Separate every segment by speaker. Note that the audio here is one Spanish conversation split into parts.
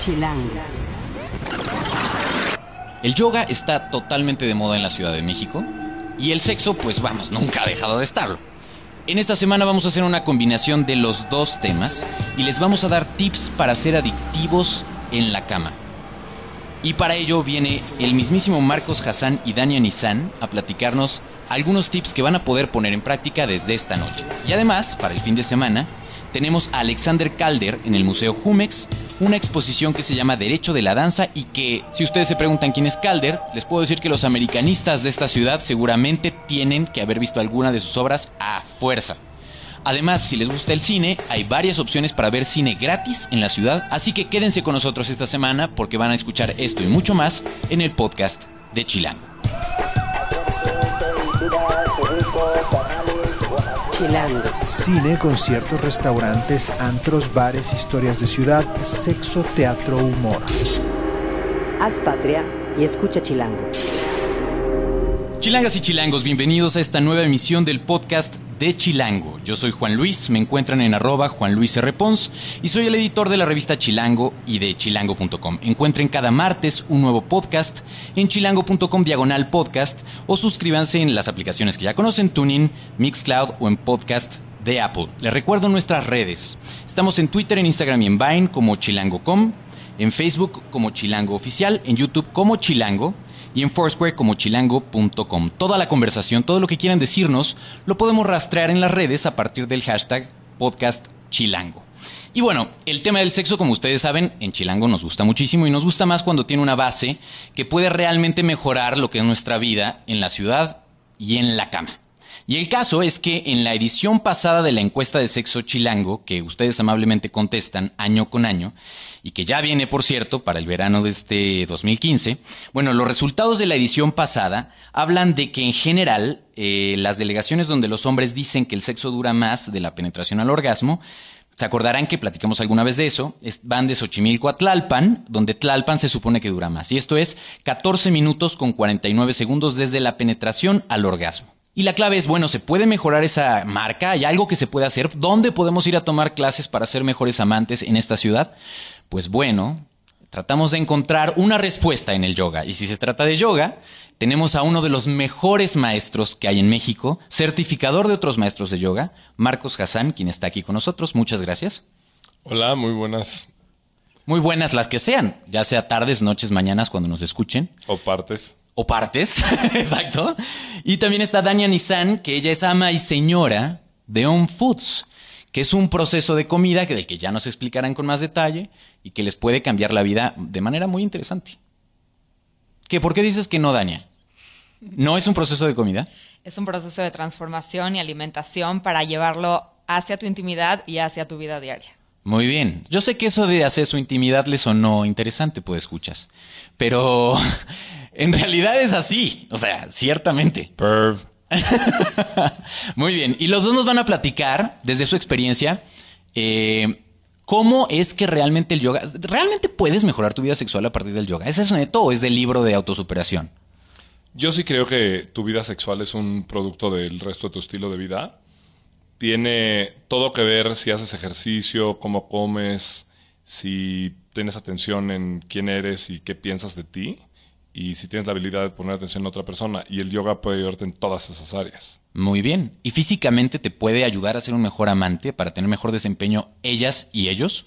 Speaker 1: Chilango.
Speaker 2: El yoga está totalmente de moda en la Ciudad de México y el sexo, pues vamos, nunca ha dejado de estarlo. En esta semana vamos a hacer una combinación de los dos temas y les vamos a dar tips para ser adictivos en la cama. Y para ello viene el mismísimo Marcos Hassan y Dania Nissan a platicarnos algunos tips que van a poder poner en práctica desde esta noche. Y además, para el fin de semana, tenemos a Alexander Calder en el Museo Jumex, una exposición que se llama Derecho de la Danza y que, si ustedes se preguntan quién es Calder, les puedo decir que los americanistas de esta ciudad seguramente tienen que haber visto alguna de sus obras a fuerza. Además, si les gusta el cine, hay varias opciones para ver cine gratis en la ciudad, así que quédense con nosotros esta semana porque van a escuchar esto y mucho más en el podcast de Chilango.
Speaker 1: Chilango.
Speaker 3: Cine, conciertos, restaurantes, antros, bares, historias de ciudad, sexo, teatro, humor.
Speaker 1: Haz patria y escucha Chilango.
Speaker 2: Chilangas y chilangos, bienvenidos a esta nueva emisión del podcast de Chilango. Yo soy Juan Luis, me encuentran en arroba Juan Luis R. Pons y soy el editor de la revista Chilango y de chilango.com. Encuentren cada martes un nuevo podcast en chilango.com diagonal podcast o suscríbanse en las aplicaciones que ya conocen, Tuning, Mixcloud o en podcast de Apple. Les recuerdo nuestras redes. Estamos en Twitter, en Instagram y en Vine como chilango.com, en Facebook como Chilango Oficial, en YouTube como Chilango y en Foursquare como chilango.com. Toda la conversación, todo lo que quieran decirnos, lo podemos rastrear en las redes a partir del hashtag podcast chilango. Y bueno, el tema del sexo, como ustedes saben, en Chilango nos gusta muchísimo y nos gusta más cuando tiene una base que puede realmente mejorar lo que es nuestra vida en la ciudad y en la cama. Y el caso es que en la edición pasada de la encuesta de sexo chilango, que ustedes amablemente contestan año con año, y que ya viene, por cierto, para el verano de este 2015, bueno, los resultados de la edición pasada hablan de que en general eh, las delegaciones donde los hombres dicen que el sexo dura más de la penetración al orgasmo, se acordarán que platicamos alguna vez de eso, es- van de Xochimilco a Tlalpan, donde Tlalpan se supone que dura más. Y esto es 14 minutos con 49 segundos desde la penetración al orgasmo. Y la clave es, bueno, ¿se puede mejorar esa marca? ¿Hay algo que se puede hacer? ¿Dónde podemos ir a tomar clases para ser mejores amantes en esta ciudad? Pues bueno, tratamos de encontrar una respuesta en el yoga. Y si se trata de yoga, tenemos a uno de los mejores maestros que hay en México, certificador de otros maestros de yoga, Marcos Hassan, quien está aquí con nosotros. Muchas gracias.
Speaker 4: Hola, muy buenas
Speaker 2: Muy buenas las que sean, ya sea tardes, noches, mañanas, cuando nos escuchen.
Speaker 4: o partes.
Speaker 2: O partes, exacto. Y también está Dania Nissan, que ella es ama y señora de On Foods, que es un proceso de comida que del que ya nos explicarán con más detalle y que les puede cambiar la vida de manera muy interesante. ¿Qué, ¿Por qué dices que no, Dania? ¿No es un proceso de comida?
Speaker 5: Es un proceso de transformación y alimentación para llevarlo hacia tu intimidad y hacia tu vida diaria.
Speaker 2: Muy bien. Yo sé que eso de hacer su intimidad le sonó interesante, pues escuchas. Pero en realidad es así. O sea, ciertamente.
Speaker 4: Perv.
Speaker 2: Muy bien. Y los dos nos van a platicar, desde su experiencia, eh, cómo es que realmente el yoga. ¿Realmente puedes mejorar tu vida sexual a partir del yoga? ¿Es eso neto o es del libro de autosuperación?
Speaker 4: Yo sí creo que tu vida sexual es un producto del resto de tu estilo de vida. Tiene todo que ver si haces ejercicio, cómo comes, si tienes atención en quién eres y qué piensas de ti, y si tienes la habilidad de poner atención en otra persona. Y el yoga puede ayudarte en todas esas áreas.
Speaker 2: Muy bien. ¿Y físicamente te puede ayudar a ser un mejor amante para tener mejor desempeño ellas y ellos?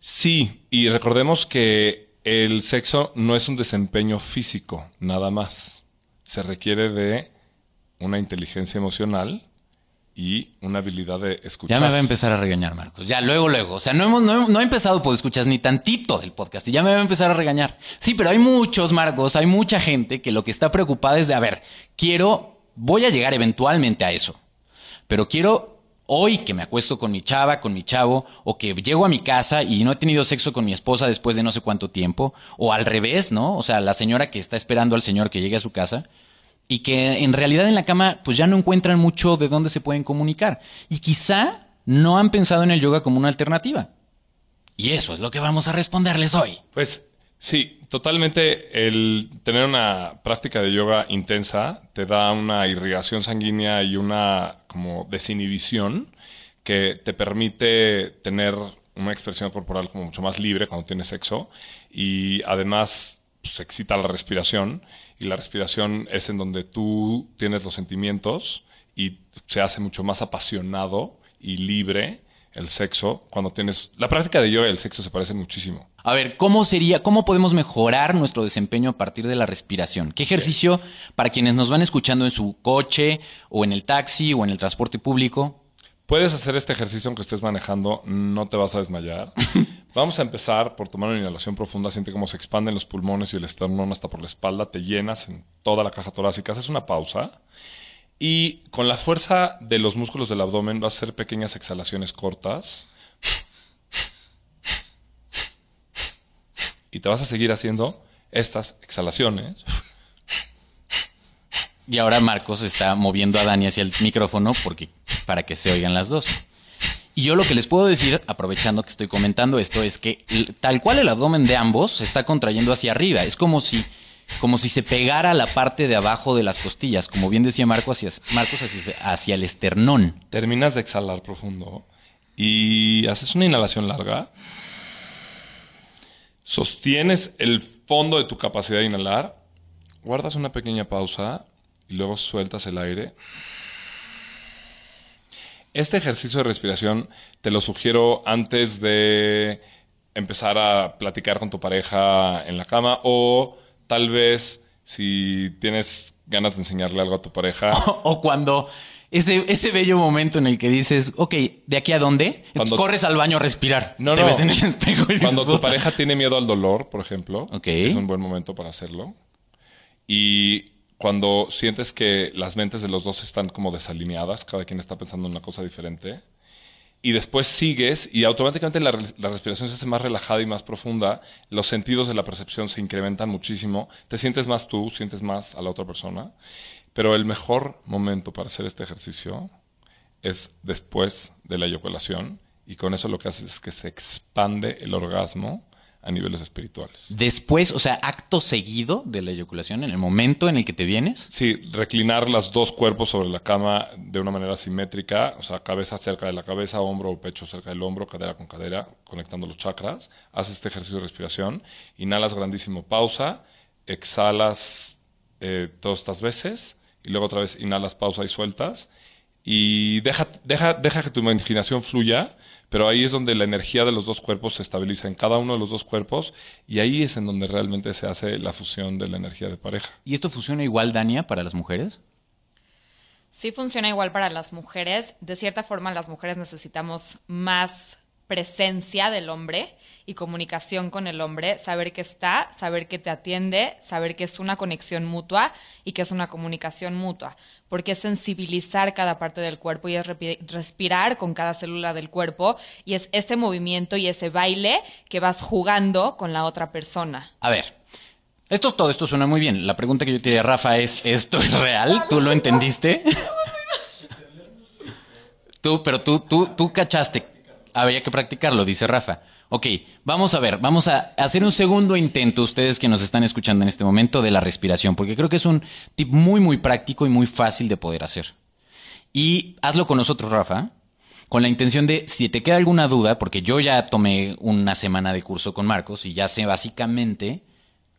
Speaker 4: Sí, y recordemos que el sexo no es un desempeño físico, nada más. Se requiere de una inteligencia emocional y una habilidad de escuchar.
Speaker 2: Ya me va a empezar a regañar, Marcos. Ya, luego, luego. O sea, no hemos, no, no he empezado, pues escuchas ni tantito del podcast y ya me va a empezar a regañar. Sí, pero hay muchos, Marcos, hay mucha gente que lo que está preocupada es de, a ver, quiero, voy a llegar eventualmente a eso, pero quiero hoy que me acuesto con mi chava, con mi chavo, o que llego a mi casa y no he tenido sexo con mi esposa después de no sé cuánto tiempo, o al revés, ¿no? O sea, la señora que está esperando al señor que llegue a su casa y que en realidad en la cama pues ya no encuentran mucho de dónde se pueden comunicar y quizá no han pensado en el yoga como una alternativa. Y eso es lo que vamos a responderles hoy.
Speaker 4: Pues sí, totalmente el tener una práctica de yoga intensa te da una irrigación sanguínea y una como desinhibición que te permite tener una expresión corporal como mucho más libre cuando tienes sexo y además pues, excita la respiración y la respiración es en donde tú tienes los sentimientos y se hace mucho más apasionado y libre el sexo cuando tienes la práctica de yoga y el sexo se parecen muchísimo.
Speaker 2: A ver, ¿cómo sería, cómo podemos mejorar nuestro desempeño a partir de la respiración? ¿Qué ejercicio para quienes nos van escuchando en su coche o en el taxi o en el transporte público?
Speaker 4: Puedes hacer este ejercicio aunque estés manejando, no te vas a desmayar. Vamos a empezar por tomar una inhalación profunda, siente cómo se expanden los pulmones y el esternón hasta por la espalda, te llenas en toda la caja torácica, haces una pausa y con la fuerza de los músculos del abdomen vas a hacer pequeñas exhalaciones cortas. Y te vas a seguir haciendo estas exhalaciones.
Speaker 2: Y ahora Marcos está moviendo a Dani hacia el micrófono porque, para que se oigan las dos. Y yo lo que les puedo decir, aprovechando que estoy comentando esto, es que tal cual el abdomen de ambos se está contrayendo hacia arriba. Es como si como si se pegara la parte de abajo de las costillas, como bien decía Marcos hacia, el esternón.
Speaker 4: Terminas de exhalar profundo y haces una inhalación larga. Sostienes el fondo de tu capacidad de inhalar, guardas una pequeña pausa y luego sueltas el aire. Este ejercicio de respiración te lo sugiero antes de empezar a platicar con tu pareja en la cama o tal vez si tienes ganas de enseñarle algo a tu pareja.
Speaker 2: O, cuando ese, ese bello momento en el que dices, ok, ¿de aquí a dónde? Cuando corres al baño a respirar.
Speaker 4: No,
Speaker 2: te
Speaker 4: no.
Speaker 2: ves en el espejo y
Speaker 4: Cuando tu pareja tiene miedo al dolor, por ejemplo,
Speaker 2: okay.
Speaker 4: es un buen momento para hacerlo. Y cuando sientes que las mentes de los dos están como desalineadas, cada quien está pensando en una cosa diferente, y después sigues y automáticamente la, la, respiración se hace más relajada y más profunda, los sentidos de la percepción se incrementan muchísimo, te sientes más tú, sientes más a la otra persona, pero el mejor momento para hacer este ejercicio es después de la eyaculación y con eso lo que hace es que se expande el orgasmo a niveles espirituales.
Speaker 2: Después, o sea, acto seguido de la eyaculación, en el momento en el que te vienes.
Speaker 4: Sí, reclinar los dos cuerpos sobre la cama de una manera simétrica, o sea, cabeza cerca de la cabeza, hombro o pecho cerca del hombro, cadera con cadera, conectando los chakras. Haces este ejercicio de respiración, inhalas grandísimo, pausa, exhalas eh, todas estas veces y luego otra vez inhalas, pausa y sueltas. Y deja, deja, deja que tu imaginación fluya, pero ahí es donde la energía de los dos cuerpos se estabiliza en cada uno de los dos cuerpos y ahí es en donde realmente se hace la fusión de la energía de pareja.
Speaker 2: ¿Y esto funciona igual, Dania, para las mujeres?
Speaker 5: Sí funciona igual para las mujeres. De cierta forma, las mujeres necesitamos más presencia del hombre y comunicación con el hombre, saber que está, saber que te atiende, saber que es una conexión mutua y que es una comunicación mutua, porque es sensibilizar cada parte del cuerpo y es respirar con cada célula del cuerpo y es ese movimiento y ese baile que vas jugando con la otra persona.
Speaker 2: A ver, esto, todo esto suena muy bien. La pregunta que yo te diría, Rafa, es, ¿esto es real? ¿Tú lo entendiste? tú, pero tú, tú, tú cachaste había que practicarlo, dice Rafa. Ok, vamos a ver, vamos a hacer un segundo intento, ustedes que nos están escuchando en este momento, de la respiración, porque creo que es un tip muy, muy práctico y muy fácil de poder hacer. Y hazlo con nosotros, Rafa, con la intención de, si te queda alguna duda, porque yo ya tomé una semana de curso con Marcos y ya sé básicamente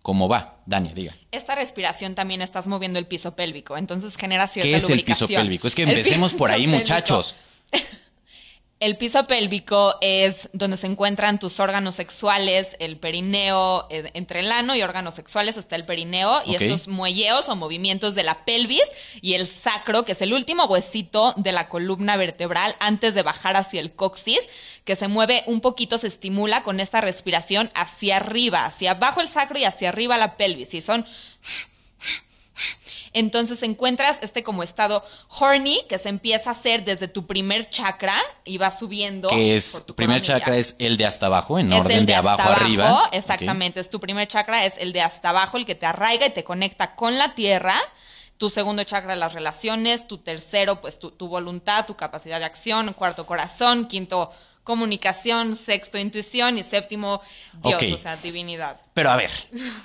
Speaker 2: cómo va. Dania, diga.
Speaker 5: Esta respiración también estás moviendo el piso pélvico, entonces genera cierta
Speaker 2: ¿Qué es
Speaker 5: lubricación.
Speaker 2: el piso pélvico? Es que empecemos por ahí,
Speaker 5: pélvico.
Speaker 2: muchachos.
Speaker 5: El piso pélvico es donde se encuentran tus órganos sexuales, el perineo, eh, entre el ano y órganos sexuales está el perineo y estos muelleos o movimientos de la pelvis y el sacro, que es el último huesito de la columna vertebral antes de bajar hacia el coxis, que se mueve un poquito, se estimula con esta respiración hacia arriba, hacia abajo el sacro y hacia arriba la pelvis. Y son entonces encuentras este como estado horny que se empieza a hacer desde tu primer chakra y va subiendo.
Speaker 2: Que es,
Speaker 5: por tu
Speaker 2: primer chakra es el de hasta abajo, en
Speaker 5: Es
Speaker 2: orden
Speaker 5: el
Speaker 2: de,
Speaker 5: hasta
Speaker 2: abajo arriba.
Speaker 5: Exactamente, es tu primer chakra, es el de hasta abajo, el que te arraiga y te conecta con la tierra. Tu segundo chakra, las relaciones. Tu tercero, pues tu, tu voluntad, tu capacidad de acción. Cuarto, corazón. Quinto, comunicación. Sexto, intuición. Y séptimo, Dios, o sea, divinidad.
Speaker 2: Pero a ver,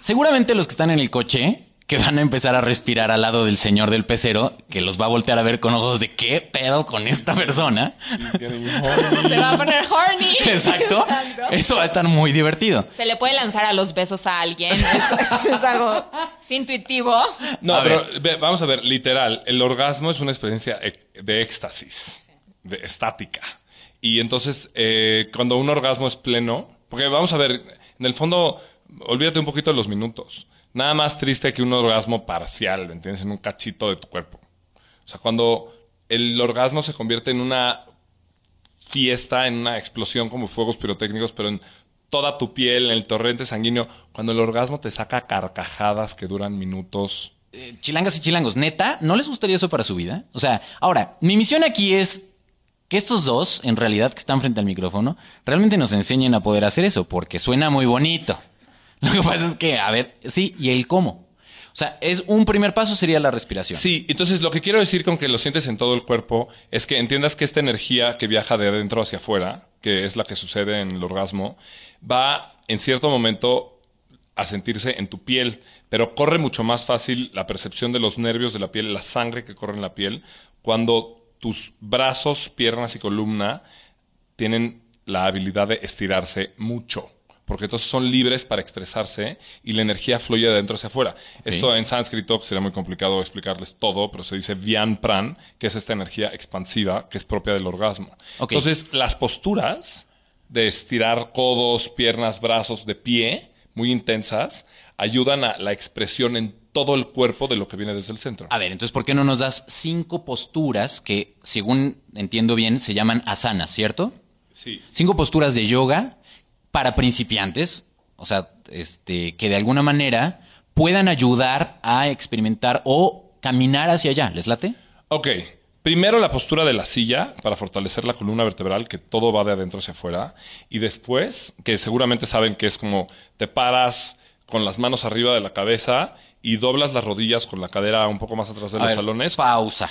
Speaker 2: seguramente los que están en el coche que van a empezar a respirar al lado del señor del pecero, que los va a voltear a ver con ojos de qué pedo con esta persona.
Speaker 5: Se va a poner horny.
Speaker 2: Exacto. Eso va a estar muy divertido.
Speaker 5: Se le puede lanzar a los besos a alguien. Es, es- es algo es intuitivo.
Speaker 4: No,
Speaker 2: A
Speaker 4: pero vamos a ver, literal, el orgasmo es una experiencia ec- de éxtasis, de estática. Y entonces, eh, cuando un orgasmo es pleno, porque vamos a ver, en el fondo, olvídate un poquito de los minutos. Nada más triste que un orgasmo parcial, ¿me entiendes? En un cachito de tu cuerpo. O sea, cuando el orgasmo se convierte en una fiesta, en una explosión como fuegos pirotécnicos, pero en toda tu piel, en el torrente sanguíneo, cuando el orgasmo te saca carcajadas que duran minutos.
Speaker 2: Eh, chilangas y chilangos, neta, ¿no les gustaría eso para su vida? O sea, ahora, mi misión aquí es que estos dos, en realidad, que están frente al micrófono, realmente nos enseñen a poder hacer eso, porque suena muy bonito. Lo que pasa es que, a ver, sí, y el cómo. O sea, es un primer paso sería la respiración.
Speaker 4: Sí, entonces lo que quiero decir con que lo sientes en todo el cuerpo es que entiendas que esta energía que viaja de adentro hacia afuera, que es la que sucede en el orgasmo, va en cierto momento a sentirse en tu piel, pero corre mucho más fácil la percepción de los nervios de la piel, la sangre que corre en la piel, cuando tus brazos, piernas y columna tienen la habilidad de estirarse mucho. Porque entonces son libres para expresarse y la energía fluye de adentro hacia afuera. Esto en sánscrito sería muy complicado explicarles todo, pero se dice Vyan Pran, que es esta energía expansiva que es propia del orgasmo. Entonces, las posturas de estirar codos, piernas, brazos de pie, muy intensas, ayudan a la expresión en todo el cuerpo de lo que viene desde el centro.
Speaker 2: A ver, entonces, ¿por qué no nos das cinco posturas que, según entiendo bien, se llaman asanas, ¿cierto?
Speaker 4: Sí.
Speaker 2: Cinco posturas de yoga para principiantes, o sea, este, que de alguna manera puedan ayudar a experimentar o caminar hacia allá. ¿Les late?
Speaker 4: Ok. Primero la postura de la silla para fortalecer la columna vertebral, que todo va de adentro hacia afuera. Y después, que seguramente saben que es como te paras con las manos arriba de la cabeza y doblas las rodillas con la cadera un poco más atrás de
Speaker 2: A
Speaker 4: los
Speaker 2: ver,
Speaker 4: talones.
Speaker 2: Pausa.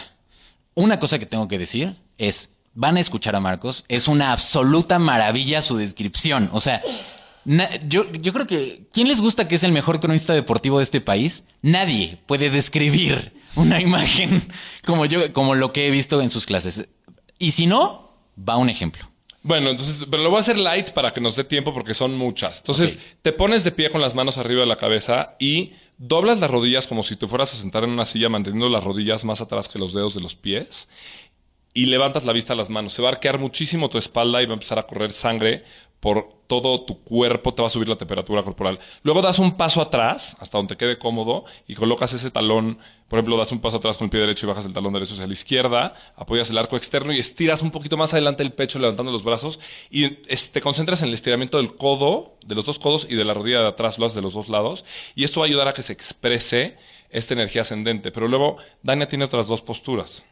Speaker 2: Una cosa que tengo que decir es, van a escuchar a Marcos, es una absoluta maravilla su descripción. O sea, na- yo, yo creo que, ¿quién les gusta que es el mejor cronista deportivo de este país? Nadie puede describir una imagen como yo, como lo que he visto en sus clases. Y si no, va un ejemplo.
Speaker 4: Bueno, entonces, pero lo voy a hacer light para que nos dé tiempo porque son muchas. Entonces, te pones de pie con las manos arriba de la cabeza y doblas las rodillas como si te fueras a sentar en una silla manteniendo las rodillas más atrás que los dedos de los pies y levantas la vista a las manos. Se va a arquear muchísimo tu espalda y va a empezar a correr sangre por todo tu cuerpo, te va a subir la temperatura corporal. Luego das un paso atrás, hasta donde quede cómodo, y colocas ese talón, por ejemplo, das un paso atrás con el pie derecho y bajas el talón derecho hacia la izquierda, apoyas el arco externo y estiras un poquito más adelante el pecho levantando los brazos y te concentras en el estiramiento del codo, de los dos codos y de la rodilla de atrás, lo haces de los dos lados, y esto va a ayudar a que se exprese esta energía ascendente. Pero luego, Dania tiene otras dos posturas.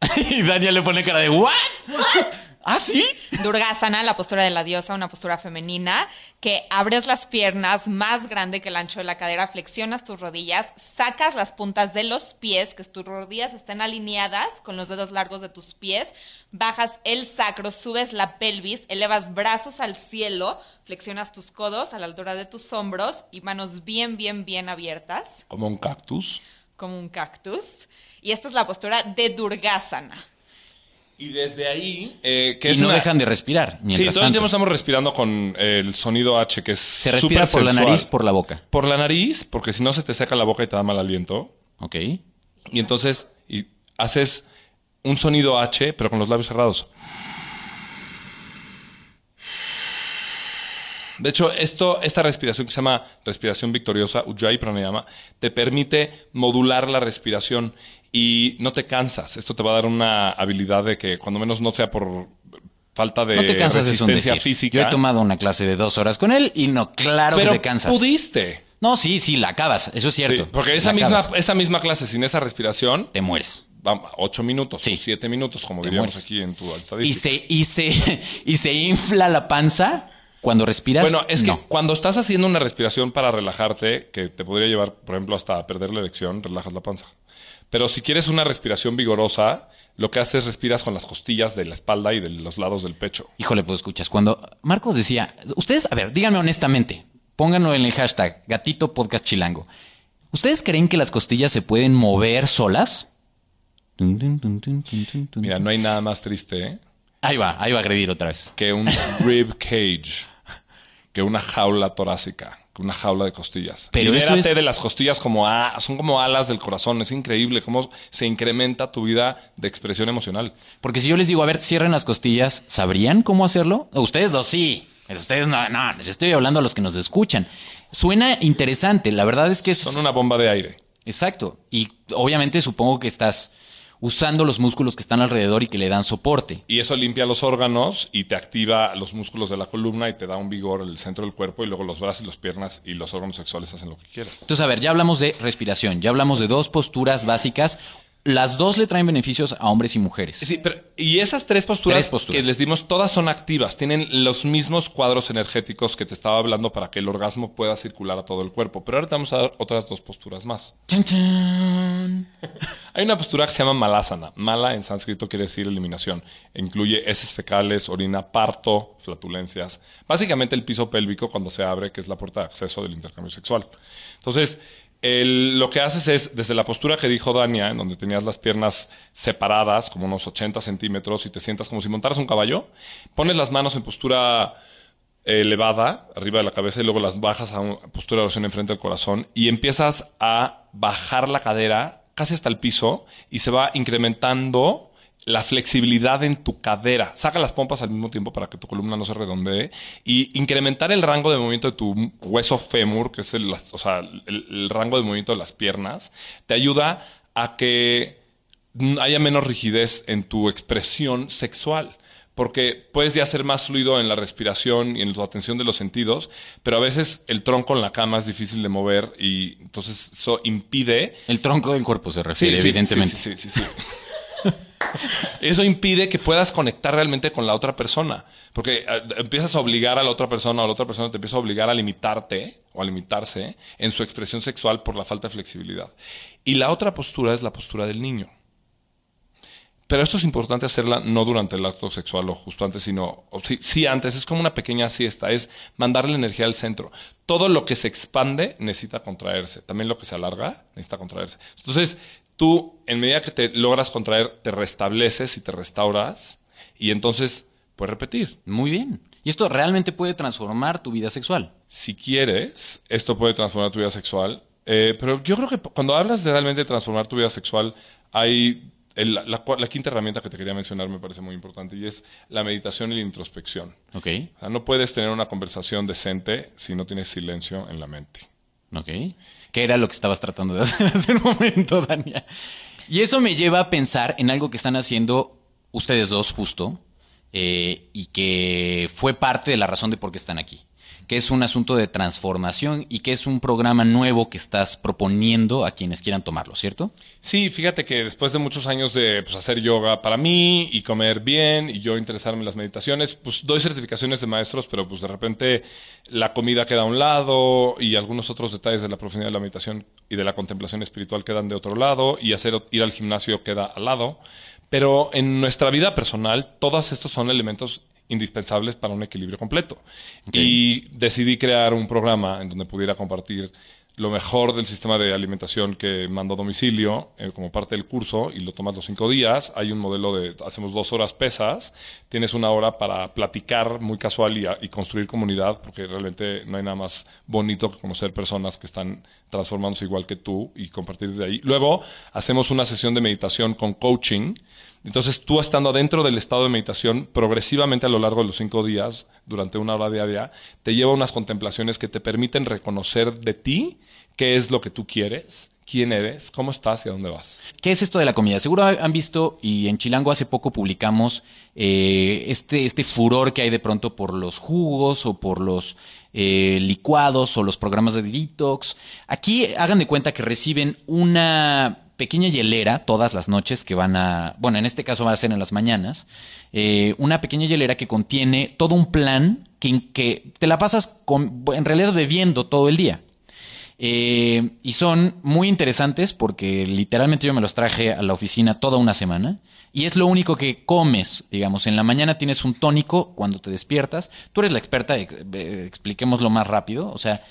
Speaker 2: y Daniel le pone cara de, ¿what? ¿Ah, sí?
Speaker 5: Durgasana, la postura de la diosa, una postura femenina, que abres las piernas más grande que el ancho de la cadera, flexionas tus rodillas, sacas las puntas de los pies, que tus rodillas estén alineadas con los dedos largos de tus pies, bajas el sacro, subes la pelvis, elevas brazos al cielo, flexionas tus codos a la altura de tus hombros y manos bien, bien, bien abiertas,
Speaker 4: Como un cactus.
Speaker 5: Como un cactus. Y esta es la postura de Durgasana.
Speaker 4: Y desde ahí, eh, que
Speaker 2: y
Speaker 4: es
Speaker 2: no
Speaker 4: una-
Speaker 2: dejan de respirar.
Speaker 4: Sí,
Speaker 2: Mientras
Speaker 4: todo el tiempo estamos respirando con el sonido H, que es
Speaker 2: Se respira por la nariz, por la boca.
Speaker 4: Por la nariz, porque si no se te seca la boca y te da mal aliento.
Speaker 2: Ok.
Speaker 4: Y entonces y haces un sonido H, pero con los labios cerrados. De hecho, esto, esta respiración que se llama respiración victoriosa, Ujjayi Pranayama, te permite modular la respiración y no te cansas. Esto te va a dar una habilidad de que cuando menos no sea por falta de
Speaker 2: No te cansas de
Speaker 4: resistencia
Speaker 2: decir.
Speaker 4: física.
Speaker 2: Yo he tomado una clase de dos horas con él y no, claro
Speaker 4: pero
Speaker 2: que te cansas.
Speaker 4: pudiste.
Speaker 2: No, sí, sí, la acabas. Eso es cierto.
Speaker 4: Sí, porque esa
Speaker 2: La
Speaker 4: misma,
Speaker 2: acabas.
Speaker 4: esa misma clase sin esa respiración,
Speaker 2: Te mueres.
Speaker 4: ocho minutos
Speaker 2: Sí.
Speaker 4: o siete minutos, como diríamos aquí en tu
Speaker 2: Y
Speaker 4: estadística.
Speaker 2: se, y se, y se infla la panza cuando respiras.
Speaker 4: Bueno, es que
Speaker 2: no.
Speaker 4: cuando estás haciendo una respiración para relajarte, que te podría llevar, por ejemplo, hasta perder la erección, relajas la panza. Pero si quieres una respiración vigorosa, lo que haces es respiras con las costillas de la espalda y de los lados del pecho.
Speaker 2: Híjole, pues escuchas. Cuando Marcos decía, ustedes, a ver, díganme honestamente, pónganlo en el hashtag gatito podcast chilango. ¿Ustedes creen que las costillas se pueden mover solas?
Speaker 4: Mira, no hay nada más triste ¿eh?
Speaker 2: Ahí va, ahí va a agredir otra vez.
Speaker 4: que un rib cage, que una jaula torácica, que una jaula de costillas.
Speaker 2: Pero eso es-
Speaker 4: de las costillas como a- son como alas del corazón. Es increíble cómo se incrementa tu vida de expresión emocional.
Speaker 2: Porque si yo les digo, a ver, cierren las costillas, ¿sabrían cómo hacerlo? Ustedes dos sí, pero ustedes no, no, yo estoy hablando a los que nos escuchan. Suena interesante, la verdad es que es...
Speaker 4: Son una bomba de aire.
Speaker 2: Exacto. Y obviamente supongo que estás usando los músculos que están alrededor y que le dan soporte.
Speaker 4: Y eso limpia los órganos y te activa los músculos de la columna y te da un vigor en el centro del cuerpo y luego los brazos y las piernas y los órganos sexuales hacen lo que quieras.
Speaker 2: Entonces, a ver, ya hablamos de respiración, ya hablamos de dos posturas básicas. Las dos le traen beneficios a hombres y mujeres.
Speaker 4: Sí, pero, y esas tres posturas,
Speaker 2: Tres posturas.
Speaker 4: que les dimos, todas son activas, tienen los mismos cuadros energéticos que te estaba hablando para que el orgasmo pueda circular a todo el cuerpo. Pero ahora te vamos a dar otras dos posturas más.
Speaker 2: Chan, chan.
Speaker 4: Hay una postura que se llama malasana. Mala en sánscrito quiere decir eliminación. Incluye heces fecales, orina, parto, flatulencias. Básicamente el piso pélvico cuando se abre, que es la puerta de acceso del intercambio sexual. Entonces, lo que haces es, desde la postura que dijo Dania, en donde tenías las piernas separadas, como unos 80 centímetros, y te sientas como si montaras un caballo, pones las manos en postura elevada, arriba de la cabeza, y luego las bajas a una postura de oración enfrente del corazón, y empiezas a bajar la cadera casi hasta el piso, y se va incrementando la flexibilidad en tu cadera. Saca las pompas al mismo tiempo para que tu columna no se redondee y incrementar el rango de movimiento de tu hueso fémur, que es el, o sea, el- el rango de movimiento de las piernas, te ayuda a que haya menos rigidez en tu expresión sexual. Porque puedes ya ser más fluido en la respiración y en tu atención de los sentidos, pero a veces el tronco en la cama es difícil de mover y entonces eso impide
Speaker 2: El tronco del cuerpo se refiere,
Speaker 4: Sí, sí,
Speaker 2: evidentemente.
Speaker 4: Sí, sí, sí, sí. Eso impide que puedas conectar realmente con la otra persona. Porque eh, empiezas a obligar a la otra persona o la otra persona te empieza a obligar a limitarte o a limitarse en su expresión sexual por la falta de flexibilidad. Y la otra postura es la postura del niño. Pero esto es importante hacerla no durante el acto sexual o justo antes, sino sí, sí antes. Es como una pequeña siesta, es mandarle energía al centro. Todo lo que se expande necesita contraerse. También lo que se alarga necesita contraerse. Entonces, tú, en medida que te logras contraer, te restableces y te restauras. Y entonces, puedes repetir.
Speaker 2: Muy bien. Y esto realmente puede transformar tu vida sexual.
Speaker 4: Si quieres, esto puede transformar tu vida sexual. Eh, pero yo creo que cuando hablas de realmente transformar tu vida sexual, hay el- la, cua- la quinta herramienta que te quería mencionar me parece muy importante y es la meditación y la introspección.
Speaker 2: ¿Ok?
Speaker 4: O sea, no puedes tener una conversación decente si no tienes silencio en la mente.
Speaker 2: ¿Ok? ¿Qué era lo que estabas tratando de hacer hace un momento, Dania? Y eso me lleva a pensar en algo que están haciendo ustedes dos justo eh, y que fue parte de la razón de por qué están aquí. Que es un asunto de transformación y que es un programa nuevo que estás proponiendo a quienes quieran tomarlo, ¿cierto?
Speaker 4: Sí, fíjate que después de muchos años de pues, hacer yoga para mí y comer bien y yo interesarme en las meditaciones, pues doy certificaciones de maestros, pero pues de repente la comida queda a un lado y algunos otros detalles de la profundidad de la meditación y de la contemplación espiritual quedan de otro lado y hacer ir al gimnasio queda al lado. Pero en nuestra vida personal, todos estos son elementos indispensables para un equilibrio completo. Y decidí crear un programa en donde pudiera compartir lo mejor del sistema de alimentación que mando a domicilio eh, como parte del curso y lo tomas los cinco días. Hay un modelo de, hacemos dos horas pesas, tienes una hora para platicar muy casual y, a- y construir comunidad, porque realmente no hay nada más bonito que conocer personas que están transformándose igual que tú y compartir desde ahí. Luego hacemos una sesión de meditación con coaching. Entonces tú estando dentro del estado de meditación, progresivamente a lo largo de los cinco días, durante una hora diaria, te lleva a unas contemplaciones que te permiten reconocer de ti qué es lo que tú quieres, quién eres, cómo estás y a dónde vas.
Speaker 2: ¿Qué es esto de la comida? Seguro han visto, y en Chilango hace poco publicamos eh, este, este furor que hay de pronto por los jugos o por los eh, licuados o los programas de detox. Aquí hagan de cuenta que reciben una pequeña hielera todas las noches que van a, bueno, en este caso va a ser en las mañanas, eh, una pequeña hielera que contiene todo un plan que, que te la pasas con, en realidad bebiendo todo el día. Eh, y son muy interesantes porque literalmente yo me los traje a la oficina toda una semana y es lo único que comes, digamos, en la mañana tienes un tónico cuando te despiertas, tú eres la experta, ex- eh, expliquémoslo más rápido, o sea,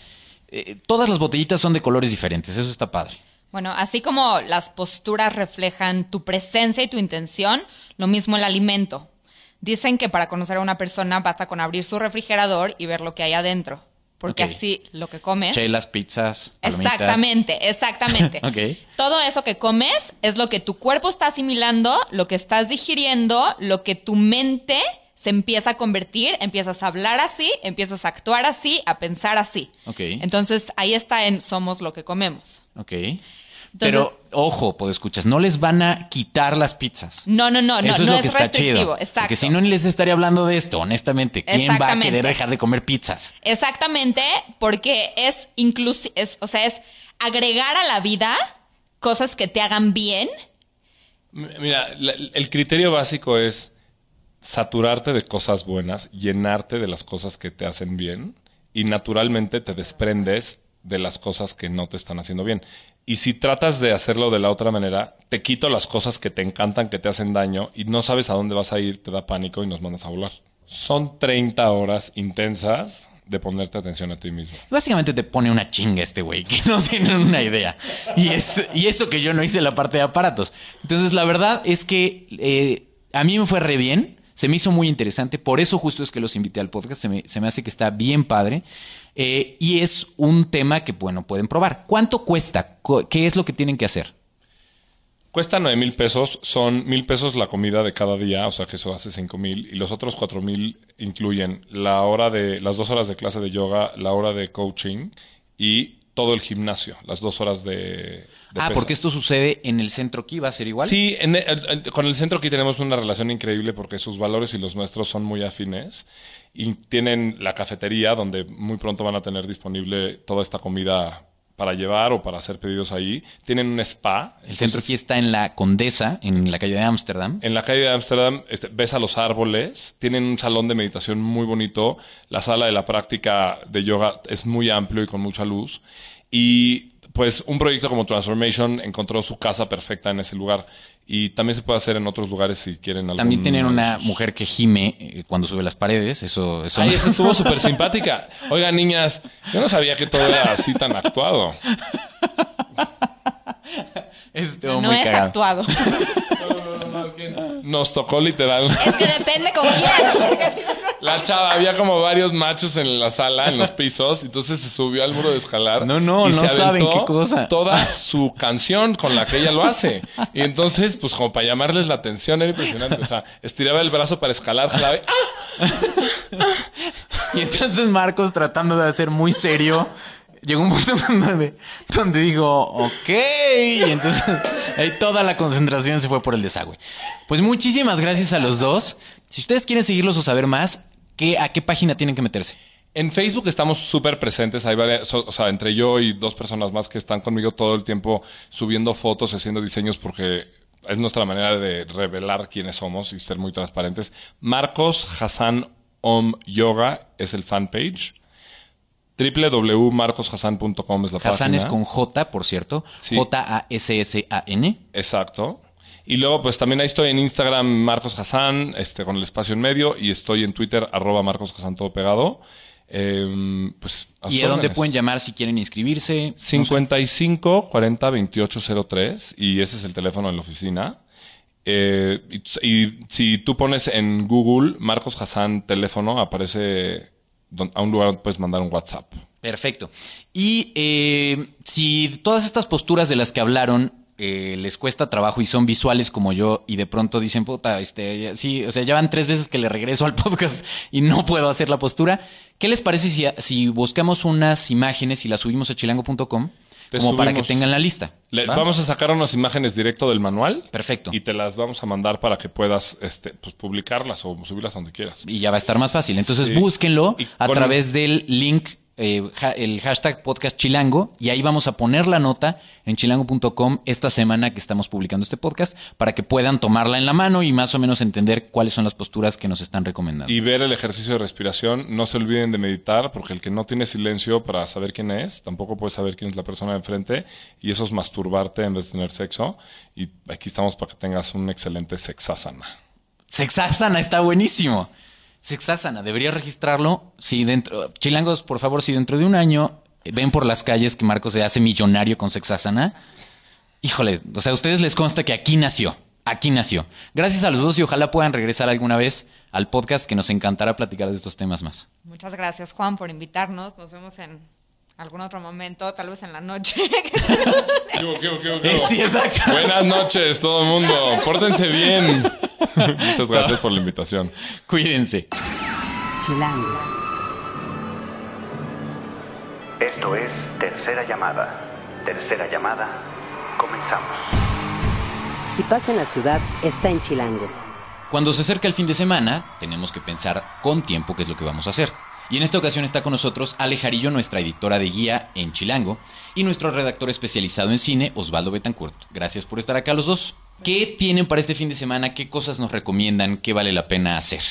Speaker 2: todas las botellitas son de colores diferentes, eso está padre.
Speaker 5: Bueno, así como las posturas reflejan tu presencia y tu intención, lo mismo el alimento. Dicen que para conocer a una persona basta con abrir su refrigerador y ver lo que hay adentro. Porque así lo que comes.
Speaker 2: Chelas, pizzas, palomitas.
Speaker 5: Exactamente, exactamente.
Speaker 2: Ok.
Speaker 5: Todo eso que comes es lo que tu cuerpo está asimilando, lo que estás digiriendo, lo que tu mente se empieza a convertir, empiezas a hablar así, empiezas a actuar así, a pensar así.
Speaker 2: Ok.
Speaker 5: Entonces ahí está en somos lo que comemos.
Speaker 2: Ok. Pero, ojo, pues escuchas, no les van a quitar las pizzas.
Speaker 5: No, no, no, no,
Speaker 2: Eso es
Speaker 5: no
Speaker 2: lo
Speaker 5: es
Speaker 2: que está chido.
Speaker 5: Exacto.
Speaker 2: Porque si no, ni les estaría hablando de esto, honestamente. ¿Quién va a
Speaker 5: Exactamente.
Speaker 2: querer dejar de comer pizzas?
Speaker 5: Exactamente, porque es inclusi es, o sea, es agregar a la vida cosas que te hagan bien.
Speaker 4: Mira, la- el criterio básico es saturarte de cosas buenas, llenarte de las cosas que te hacen bien y naturalmente te desprendes de las cosas que no te están haciendo bien. Y si tratas de hacerlo de la otra manera, te quito las cosas que te encantan, que te hacen daño y no sabes a dónde vas a ir, te da pánico y nos mandas a volar. Son 30 horas intensas de ponerte atención a ti mismo.
Speaker 2: Básicamente te pone una chinga este güey, que no tienen una idea. Y, es, y eso que yo no hice la parte de aparatos. Entonces, la verdad es que eh, a mí me fue re bien. Se me hizo muy interesante. Por eso justo es que los invité al podcast. Se me, se me hace que está bien padre. Eh, y es un tema que, bueno, pueden probar. ¿Cuánto cuesta? ¿Qué es lo que tienen que hacer?
Speaker 4: Cuesta 9 mil pesos, son mil pesos la comida de cada día, o sea que eso hace 5 mil, y los otros 4 mil incluyen la hora de, las dos horas de clase de yoga, la hora de coaching y todo el gimnasio, las dos horas de, de
Speaker 2: ah,
Speaker 4: pesas.
Speaker 2: porque esto sucede en el centro aquí, ¿va a ser igual?
Speaker 4: Sí, en el- con el centro aquí tenemos una relación increíble porque sus valores y los nuestros son muy afines y tienen la cafetería donde muy pronto van a tener disponible toda esta comida para llevar o para hacer pedidos ahí. Tienen un spa.
Speaker 2: El centro aquí está en la Condesa, en la calle de Ámsterdam.
Speaker 4: En la calle de Ámsterdam este, ves a los árboles, tienen un salón de meditación muy bonito, la sala de la práctica de yoga es muy amplio y con mucha luz. Y pues un proyecto como Transformation encontró su casa perfecta en ese lugar. Y también se puede hacer en otros lugares si quieren algo.
Speaker 2: También tienen una mujer que gime eh, cuando sube las paredes. Eso, eso
Speaker 4: Ay, esa estuvo súper simpática. Oigan, niñas, yo no sabía que todo era así tan actuado.
Speaker 2: Estuvo
Speaker 5: no
Speaker 2: muy
Speaker 5: es
Speaker 2: cagado.
Speaker 5: actuado.
Speaker 4: Nos tocó literal.
Speaker 5: es que depende con quién.
Speaker 4: La chava, había como varios machos en la sala, en los pisos, entonces se subió al muro de escalar.
Speaker 2: No, no,
Speaker 4: y
Speaker 2: no
Speaker 4: se
Speaker 2: saben
Speaker 4: aventó
Speaker 2: qué cosa.
Speaker 4: Toda su canción con la que ella lo hace. Y entonces, pues como para llamarles la atención, era impresionante. O sea, estiraba el brazo para escalar, jalaba y- ¡ah!
Speaker 2: Y entonces Marcos, tratando de hacer muy serio, llegó un punto donde, donde digo, ok. Y entonces ahí toda la concentración se fue por el desagüe. Pues muchísimas gracias a los dos. Si ustedes quieren seguirlos o saber más, ¿qué, ¿a qué página tienen que meterse?
Speaker 4: En Facebook estamos súper presentes. Hay varias, so- o sea, entre yo y dos personas más que están conmigo todo el tiempo subiendo fotos, haciendo diseños porque es nuestra manera de revelar quiénes somos y ser muy transparentes. Marcos Hassan Om Yoga es el fanpage. www.marcoshassan.com es la
Speaker 2: Hassan
Speaker 4: página.
Speaker 2: es con J, por cierto.
Speaker 4: Sí.
Speaker 2: J-A-S-S-A-N.
Speaker 4: Exacto. Y luego, pues también ahí estoy en Instagram, Marcos Hassan, este, con el espacio en medio, y estoy en Twitter, arroba Marcos Hassan, todo pegado. Em, pues,
Speaker 2: ¿Y a dónde pueden llamar si quieren inscribirse? No sé.
Speaker 4: 55 40 28 03 y ese es el teléfono en la oficina. Eh, y, y si tú pones en Google Marcos Hassan teléfono, aparece a un lugar donde puedes mandar un WhatsApp.
Speaker 2: Perfecto. Y eh, si todas estas posturas de las que hablaron eh, les cuesta trabajo y son visuales como yo y de pronto dicen, puta, este, sí, o sea, ya van tres veces que le regreso al podcast y no puedo hacer la postura, ¿qué les parece si, si buscamos unas imágenes y las subimos a chilango.com Como para que tengan la lista?
Speaker 4: Vamos a sacar unas imágenes directo del manual.
Speaker 2: Perfecto.
Speaker 4: Y te las vamos a mandar para que puedas este, pues, publicarlas o subirlas donde quieras.
Speaker 2: y ya va a estar más fácil. Entonces
Speaker 4: Sí.
Speaker 2: búsquenlo
Speaker 4: Y
Speaker 2: a través del link, eh, ja- el hashtag podcast chilango, y ahí vamos a poner la nota en chilango.com esta semana que estamos publicando este podcast para que puedan tomarla en la mano y más o menos entender cuáles son las posturas que nos están recomendando.
Speaker 4: Y ver el ejercicio de respiración. No se olviden de meditar, porque el que no tiene silencio para saber quién es, tampoco puede saber quién es la persona de enfrente. Y eso es masturbarte en vez de tener sexo. Y aquí estamos para que tengas un excelente sexasana.
Speaker 2: Sexasana está buenísimo. Sexasana, debería registrarlo. Si dentro, chilangos, por favor, si dentro de un año ven por las calles que Marco se hace millonario con Sexasana. Híjole, o sea, a ustedes les consta que aquí nació. Aquí nació. Gracias a los dos y ojalá puedan regresar alguna vez al podcast que nos encantará platicar de estos temas más.
Speaker 5: Muchas gracias, Juan, por invitarnos. Nos vemos en algún otro momento, tal vez en la noche.
Speaker 2: Eh, sí, exacto.
Speaker 4: Buenas noches, todo el mundo. Pórtense bien. Muchas gracias por la invitación.
Speaker 2: Cuídense.
Speaker 1: Chilango.
Speaker 6: Esto es Tercera Llamada. Tercera Llamada. Comenzamos.
Speaker 1: Si pasa en la ciudad, está en Chilango.
Speaker 2: Cuando se acerca el fin de semana, tenemos que pensar con tiempo qué es lo que vamos a hacer. Y en esta ocasión está con nosotros Ale Jarillo, nuestra editora de guía en Chilango, y nuestro redactor especializado en cine, Osvaldo Betancourt. Gracias por estar acá los dos. ¿Qué tienen para este fin de semana? ¿Qué cosas nos recomiendan? ¿Qué vale la pena hacer?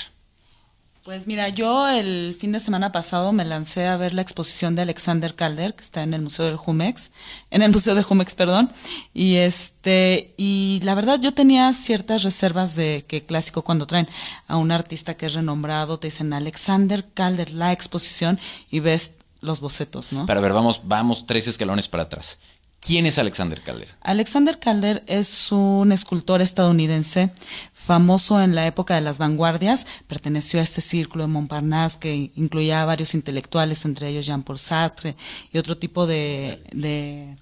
Speaker 7: Pues mira, yo el fin de semana pasado me lancé a ver la exposición de Alexander Calder, que está en el Museo del Jumex, en el Museo de Jumex, perdón, y este, y la verdad yo tenía ciertas reservas de que clásico cuando traen a un artista que es renombrado, te dicen Alexander Calder, la exposición, y ves los bocetos, ¿no?
Speaker 2: Para ver, vamos, vamos tres escalones para atrás. ¿Quién es Alexander Calder?
Speaker 7: Alexander Calder es un escultor estadounidense famoso en la época de las vanguardias. Perteneció a este círculo de Montparnasse que incluía a varios intelectuales, entre ellos Jean-Paul Sartre y otro tipo de, de,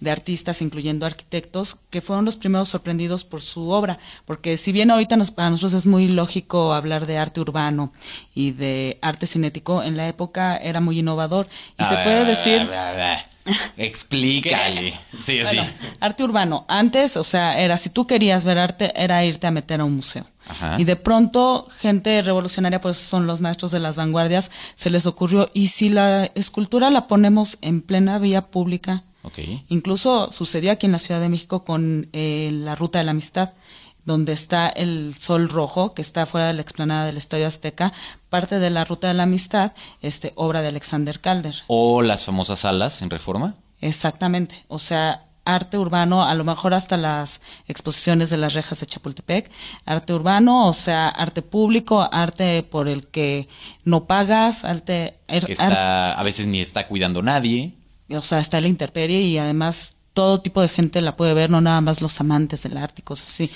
Speaker 7: de artistas, incluyendo arquitectos, que fueron los primeros sorprendidos por su obra. Porque si bien ahorita nos, para nosotros es muy lógico hablar de arte urbano y de arte cinético, en la época era muy innovador. Y se puede decir...
Speaker 2: Explícale. Sí, sí.
Speaker 7: Arte urbano. Antes, o sea, era si tú querías ver arte, era irte a meter a un museo.
Speaker 2: Ajá.
Speaker 7: Y de pronto, gente revolucionaria, pues son los maestros de las vanguardias, se les ocurrió, ¿y si la escultura la ponemos en plena vía pública?
Speaker 2: Ok.
Speaker 7: Incluso sucedió aquí en la Ciudad de México con eh, la Ruta de la Amistad, donde está el Sol Rojo, que está fuera de la explanada del Estadio Azteca, parte de la Ruta de la Amistad, este, obra de Alexander Calder.
Speaker 2: O las famosas salas en reforma.
Speaker 7: Exactamente. O sea, arte urbano, a lo mejor hasta las exposiciones de las rejas de Chapultepec. Arte urbano, o sea, arte público, arte por el que no pagas, arte.
Speaker 2: Que está, a veces ni está cuidando nadie.
Speaker 7: o sea, está la intemperie y además todo tipo de gente la puede ver, no nada más los amantes del arte y cosas así.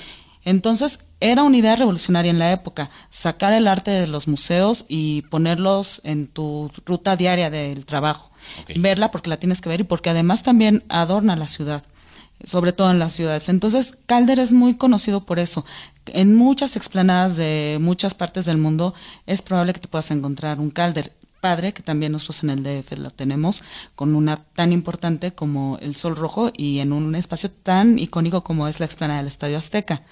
Speaker 7: Entonces, era una idea revolucionaria en la época, sacar el arte de los museos y ponerlos en tu ruta diaria del trabajo. Verla porque la tienes que ver y porque además también adorna la ciudad, sobre todo en las ciudades. Entonces, Calder es muy conocido por eso. En muchas explanadas de muchas partes del mundo es probable que te puedas encontrar un Calder padre, que también nosotros en el DF lo tenemos, con una tan importante como el Sol Rojo y en un espacio tan icónico como es la explanada del Estadio Azteca.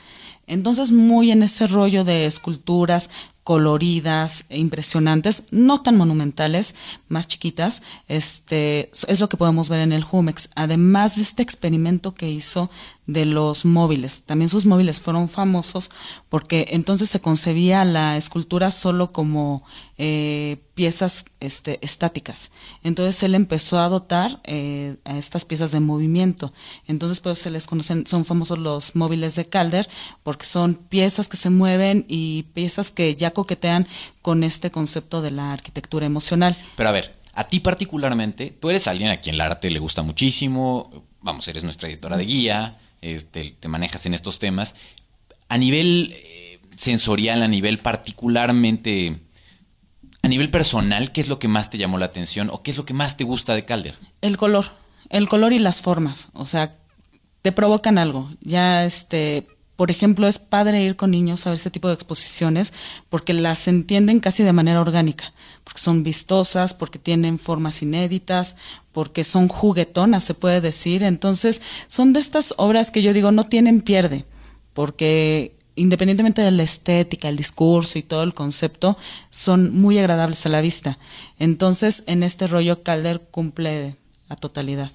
Speaker 7: Entonces, muy en ese rollo de esculturas coloridas, e impresionantes, no tan monumentales, más chiquitas, este, es lo que podemos ver en el Jumex. Además de este experimento que hizo de los móviles. También sus móviles fueron famosos porque entonces se concebía la escultura solo como eh, piezas este, estáticas. Entonces él empezó a dotar eh, a estas piezas de movimiento. Entonces pues se les conocen, son famosos los móviles de Calder porque son piezas que se mueven y piezas que ya coquetean con este concepto de la arquitectura emocional.
Speaker 2: Pero a ver, a ti particularmente, tú eres alguien a quien el arte le gusta muchísimo, vamos, eres nuestra editora de guía, este, te manejas en estos temas. A nivel eh, sensorial, a nivel particularmente, a nivel personal, ¿qué es lo que más te llamó la atención o qué es lo que más te gusta de Calder?
Speaker 7: El color, el color y las formas, o sea, te provocan algo. Ya este, por ejemplo, es padre ir con niños a ver este tipo de exposiciones porque las entienden casi de manera orgánica, porque son vistosas, porque tienen formas inéditas, porque son juguetonas, se puede decir. Entonces, son de estas obras que yo digo no tienen pierde, porque independientemente de la estética, el discurso y todo el concepto, son muy agradables a la vista. Entonces, en este rollo Calder cumple a totalidad.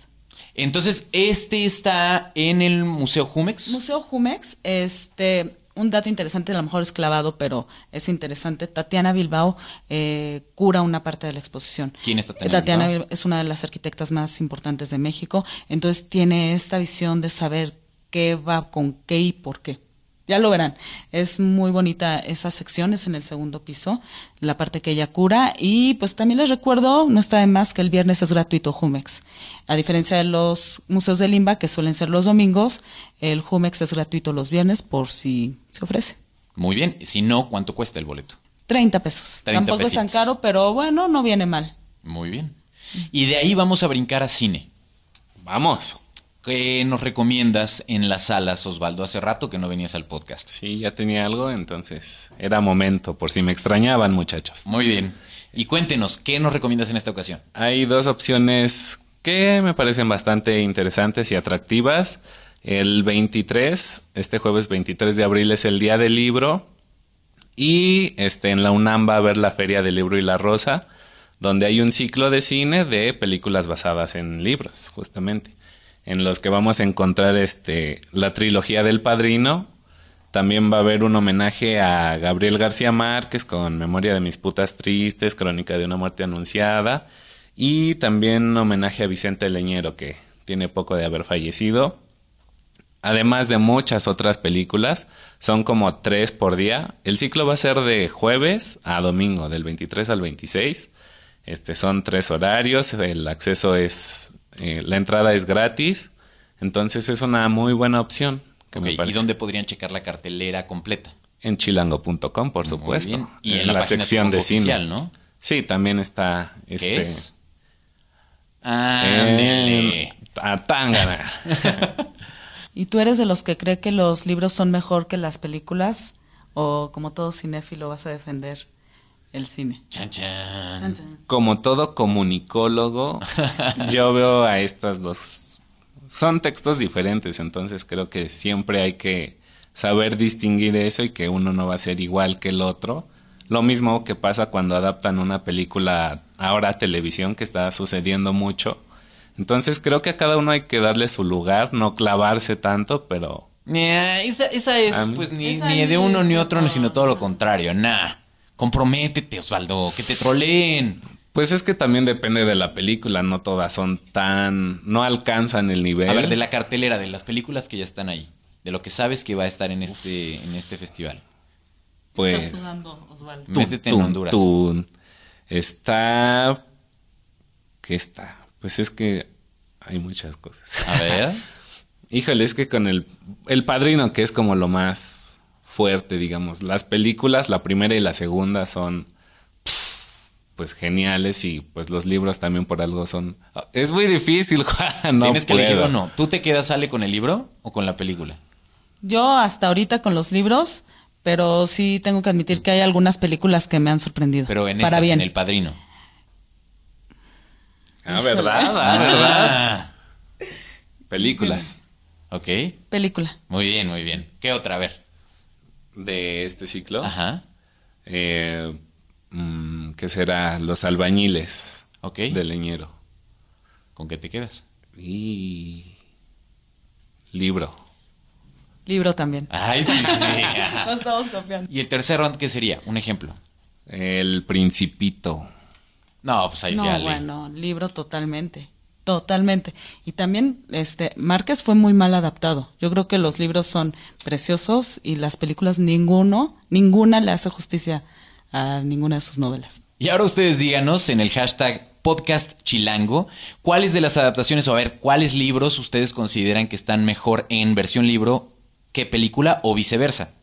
Speaker 2: Entonces, este está en el Museo Jumex.
Speaker 7: Museo Jumex, este, un dato interesante, a lo mejor es clavado, pero es interesante. Tatiana Bilbao eh, cura una parte de la exposición.
Speaker 2: ¿Quién es Tatiana
Speaker 7: Tatiana
Speaker 2: Bilbao?
Speaker 7: Bilbao es una de las arquitectas más importantes de México, entonces tiene esta visión de saber qué va con qué y por qué. Ya lo verán. Es muy bonita esas secciones en el segundo piso, la parte que ella cura. Y pues también les recuerdo, no está de más que el viernes es gratuito Jumex. A diferencia de los museos de Limba, que suelen ser los domingos, el Jumex es gratuito los viernes por si se ofrece.
Speaker 2: Muy bien. Si no, ¿cuánto cuesta el boleto?
Speaker 7: 30 pesos.
Speaker 2: 30
Speaker 7: Tampoco es tan caro, pero bueno, no viene mal.
Speaker 2: Muy bien. Y de ahí vamos a brincar a cine.
Speaker 8: Vamos.
Speaker 2: ¿Qué nos recomiendas en las salas, Osvaldo? Hace rato que no venías al podcast.
Speaker 8: Sí, ya tenía algo, entonces era momento, por si me extrañaban, muchachos.
Speaker 2: Muy bien. Y cuéntenos, ¿qué nos recomiendas en esta ocasión?
Speaker 8: Hay dos opciones que me parecen bastante interesantes y atractivas. El 23, este jueves 23 de abril es el Día del Libro y este en la UNAM va a haber la Feria del Libro y la Rosa, donde hay un ciclo de cine de películas basadas en libros, justamente, en los que vamos a encontrar este la trilogía del Padrino. También va a haber un homenaje a Gabriel García Márquez con Memoria de mis putas tristes, Crónica de una muerte anunciada y también un homenaje a Vicente Leñero que tiene poco de haber fallecido. Además de muchas otras películas, son como tres por día. El ciclo va a ser de jueves a domingo, del 23 al 26. Este son tres horarios, el acceso es, eh, la entrada es gratis, entonces es una muy buena opción. Que me
Speaker 2: Ok, ¿Y dónde podrían checar la cartelera completa?
Speaker 8: En chilango.com, por supuesto.
Speaker 2: bien. Y en la
Speaker 8: sección de cine.
Speaker 2: oficial, ¿no?
Speaker 8: Sí, también está
Speaker 2: ¿Qué
Speaker 8: este
Speaker 2: es? Ándele.
Speaker 8: en Atangana.
Speaker 7: ¿Y tú eres de los que cree que los libros son mejor que las películas? ¿O como todo cinéfilo vas a defender el cine?
Speaker 2: Chan, chan.
Speaker 8: Como todo comunicólogo, yo veo a estas dos. Son textos diferentes, entonces creo que siempre hay que saber distinguir eso y que uno no va a ser igual que el otro. Lo mismo que pasa cuando adaptan una película ahora a televisión, que está sucediendo mucho. Entonces creo que a cada uno hay que darle su lugar, no clavarse tanto, pero
Speaker 2: Nah, esa, esa es, pues, ni,
Speaker 7: Esa
Speaker 2: ni de uno
Speaker 7: es
Speaker 2: ni otro, sino todo lo contrario. Nah. Comprométete, Osvaldo, que te troleen.
Speaker 8: pues es que también depende de la película, no todas son tan, no alcanzan el nivel.
Speaker 2: A ver, de la cartelera, de las películas que ya están ahí. De lo que sabes que va a estar en este, en este festival.
Speaker 8: pues
Speaker 7: Estás sudando, Osvaldo.
Speaker 2: Métete en Honduras.
Speaker 8: tun. Está. ¿Qué está? Pues es que hay muchas cosas.
Speaker 2: A ver.
Speaker 8: Híjole, es que con el, el padrino, que es como lo más fuerte, digamos. Las películas, la primera y la segunda son pues geniales y pues los libros también por algo son. Es muy difícil, Juan. No
Speaker 2: Tienes que elegir
Speaker 8: puedo.
Speaker 2: uno. ¿Tú te quedas, sale con el libro o con la película?
Speaker 7: Yo hasta ahorita con los libros, pero sí tengo que admitir que hay algunas películas que me han sorprendido.
Speaker 2: Pero en,
Speaker 7: para
Speaker 2: esta,
Speaker 7: bien.
Speaker 2: en El Padrino.
Speaker 8: Ah, ¿verdad? Ah, ¿verdad?
Speaker 2: Ah,
Speaker 8: Películas
Speaker 2: ok.
Speaker 7: Película.
Speaker 2: Muy bien, muy bien. ¿Qué otra? A ver.
Speaker 8: De este ciclo.
Speaker 2: Ajá.
Speaker 8: Eh, mm, ¿Qué será? Los albañiles
Speaker 2: Ok.
Speaker 8: de leñero.
Speaker 2: ¿Con qué te quedas?
Speaker 8: Y. Libro.
Speaker 7: Libro también.
Speaker 2: Ay, sí, sí. Ajá.
Speaker 7: No estamos confiando.
Speaker 2: ¿Y el tercer round qué sería? Un ejemplo.
Speaker 8: El Principito.
Speaker 2: No, pues ahí
Speaker 7: No,
Speaker 2: sí, Ale.
Speaker 7: bueno, libro totalmente. Totalmente. Y también, este, Márquez fue muy mal adaptado. Yo creo que los libros son preciosos y las películas ninguno, ninguna le hace justicia a ninguna de sus novelas.
Speaker 2: Y ahora ustedes díganos en el hashtag podcast chilango cuáles de las adaptaciones o a ver cuáles libros ustedes consideran que están mejor en versión libro que película o viceversa.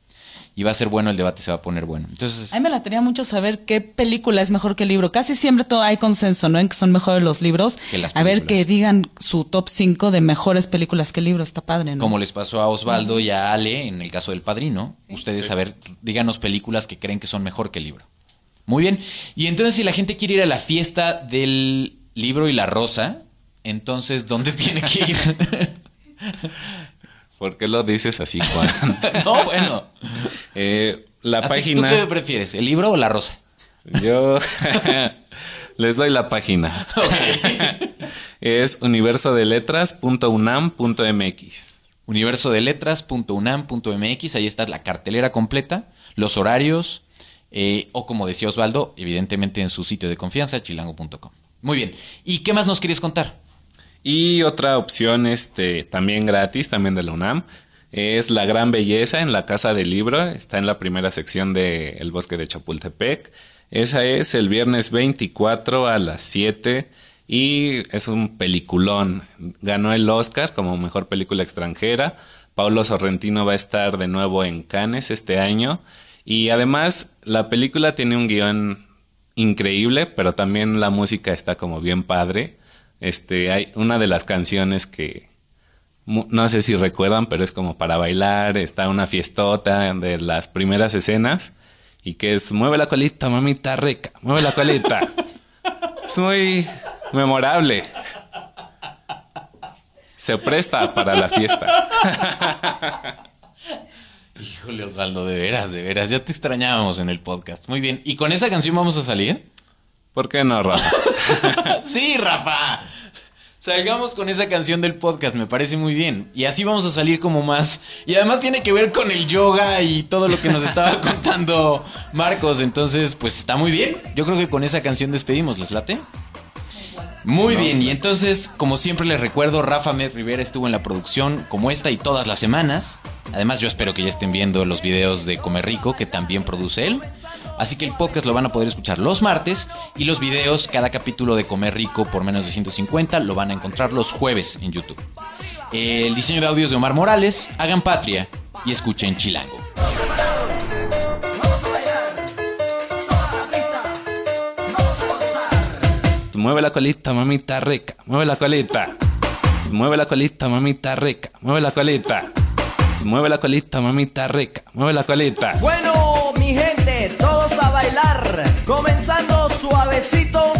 Speaker 2: Y va a ser bueno, el debate se va a poner bueno. Entonces,
Speaker 7: A mí me la tenía mucho saber qué película es mejor que el libro. Casi siempre todo hay consenso, ¿no? En que son mejores los libros.
Speaker 2: Que las
Speaker 7: a ver que digan su top 5 de mejores películas que el libro. Está padre, ¿no?
Speaker 2: como les pasó a Osvaldo y a Ale en el caso del padrino, ustedes a ver, díganos películas que creen que son mejor que el libro. Muy bien. Y entonces, si la gente quiere ir a la fiesta del libro y la rosa, entonces, ¿dónde tiene que ir?
Speaker 8: ¿Por qué lo dices así, Juan?
Speaker 2: no, bueno.
Speaker 8: Eh, la
Speaker 2: ¿A ti-
Speaker 8: página.
Speaker 2: ¿Tú qué prefieres, el libro o la rosa?
Speaker 8: Yo les doy la página. es universodeletras.unam.mx.
Speaker 2: universodeletras.unam.mx, ahí está la cartelera completa, los horarios, eh, o como decía Osvaldo, evidentemente en su sitio de confianza, chilango.com. Muy bien. ¿Y qué más nos querías contar?
Speaker 8: Y otra opción, este, también gratis, también de la UNAM, es La Gran Belleza en la Casa del Libro. Está en la primera sección de El Bosque de Chapultepec. Esa es el viernes 24 a las 7 y es un peliculón. Ganó el Oscar como mejor película extranjera. Paulo Sorrentino va a estar de nuevo en Cannes este año. Y además, la película tiene un guion increíble, pero también la música está como bien padre. Este, hay una de las canciones que no sé si recuerdan, pero es como para bailar, está una fiestota de las primeras escenas y que es mueve la colita, mamita rica, mueve la colita. es muy memorable. Se presta para la fiesta.
Speaker 2: Híjole, Osvaldo, de veras, de veras. Ya te extrañábamos en el podcast. Muy bien. ¿Y con esa canción vamos a salir?
Speaker 8: ¿Por qué no, Rafa?
Speaker 2: sí, Rafa. Salgamos con esa canción del podcast, me parece muy bien. Y así vamos a salir como más. Y además tiene que ver con el yoga y todo lo que nos estaba contando Marcos. Entonces, pues está muy bien. Yo creo que con esa canción despedimos, ¿les late? Muy bien, y entonces, como siempre les recuerdo, Rafa Med Rivera estuvo en la producción como esta y todas las semanas. Además, yo espero que ya estén viendo los videos de Comer Rico, que también produce él. Así que el podcast lo van a poder escuchar los martes y los videos, cada capítulo de Comer Rico por menos de 150, lo van a encontrar los jueves en YouTube. El diseño de audios de Omar Morales, hagan patria y escuchen Chilango.
Speaker 8: Mueve la colita, mamita rica. Mueve la colita. Mueve la colita, mamita rica. Mueve la colita. Mueve la colita, mamita rica. Mueve la colita.
Speaker 9: Bueno, mi gente. Comenzando suavecito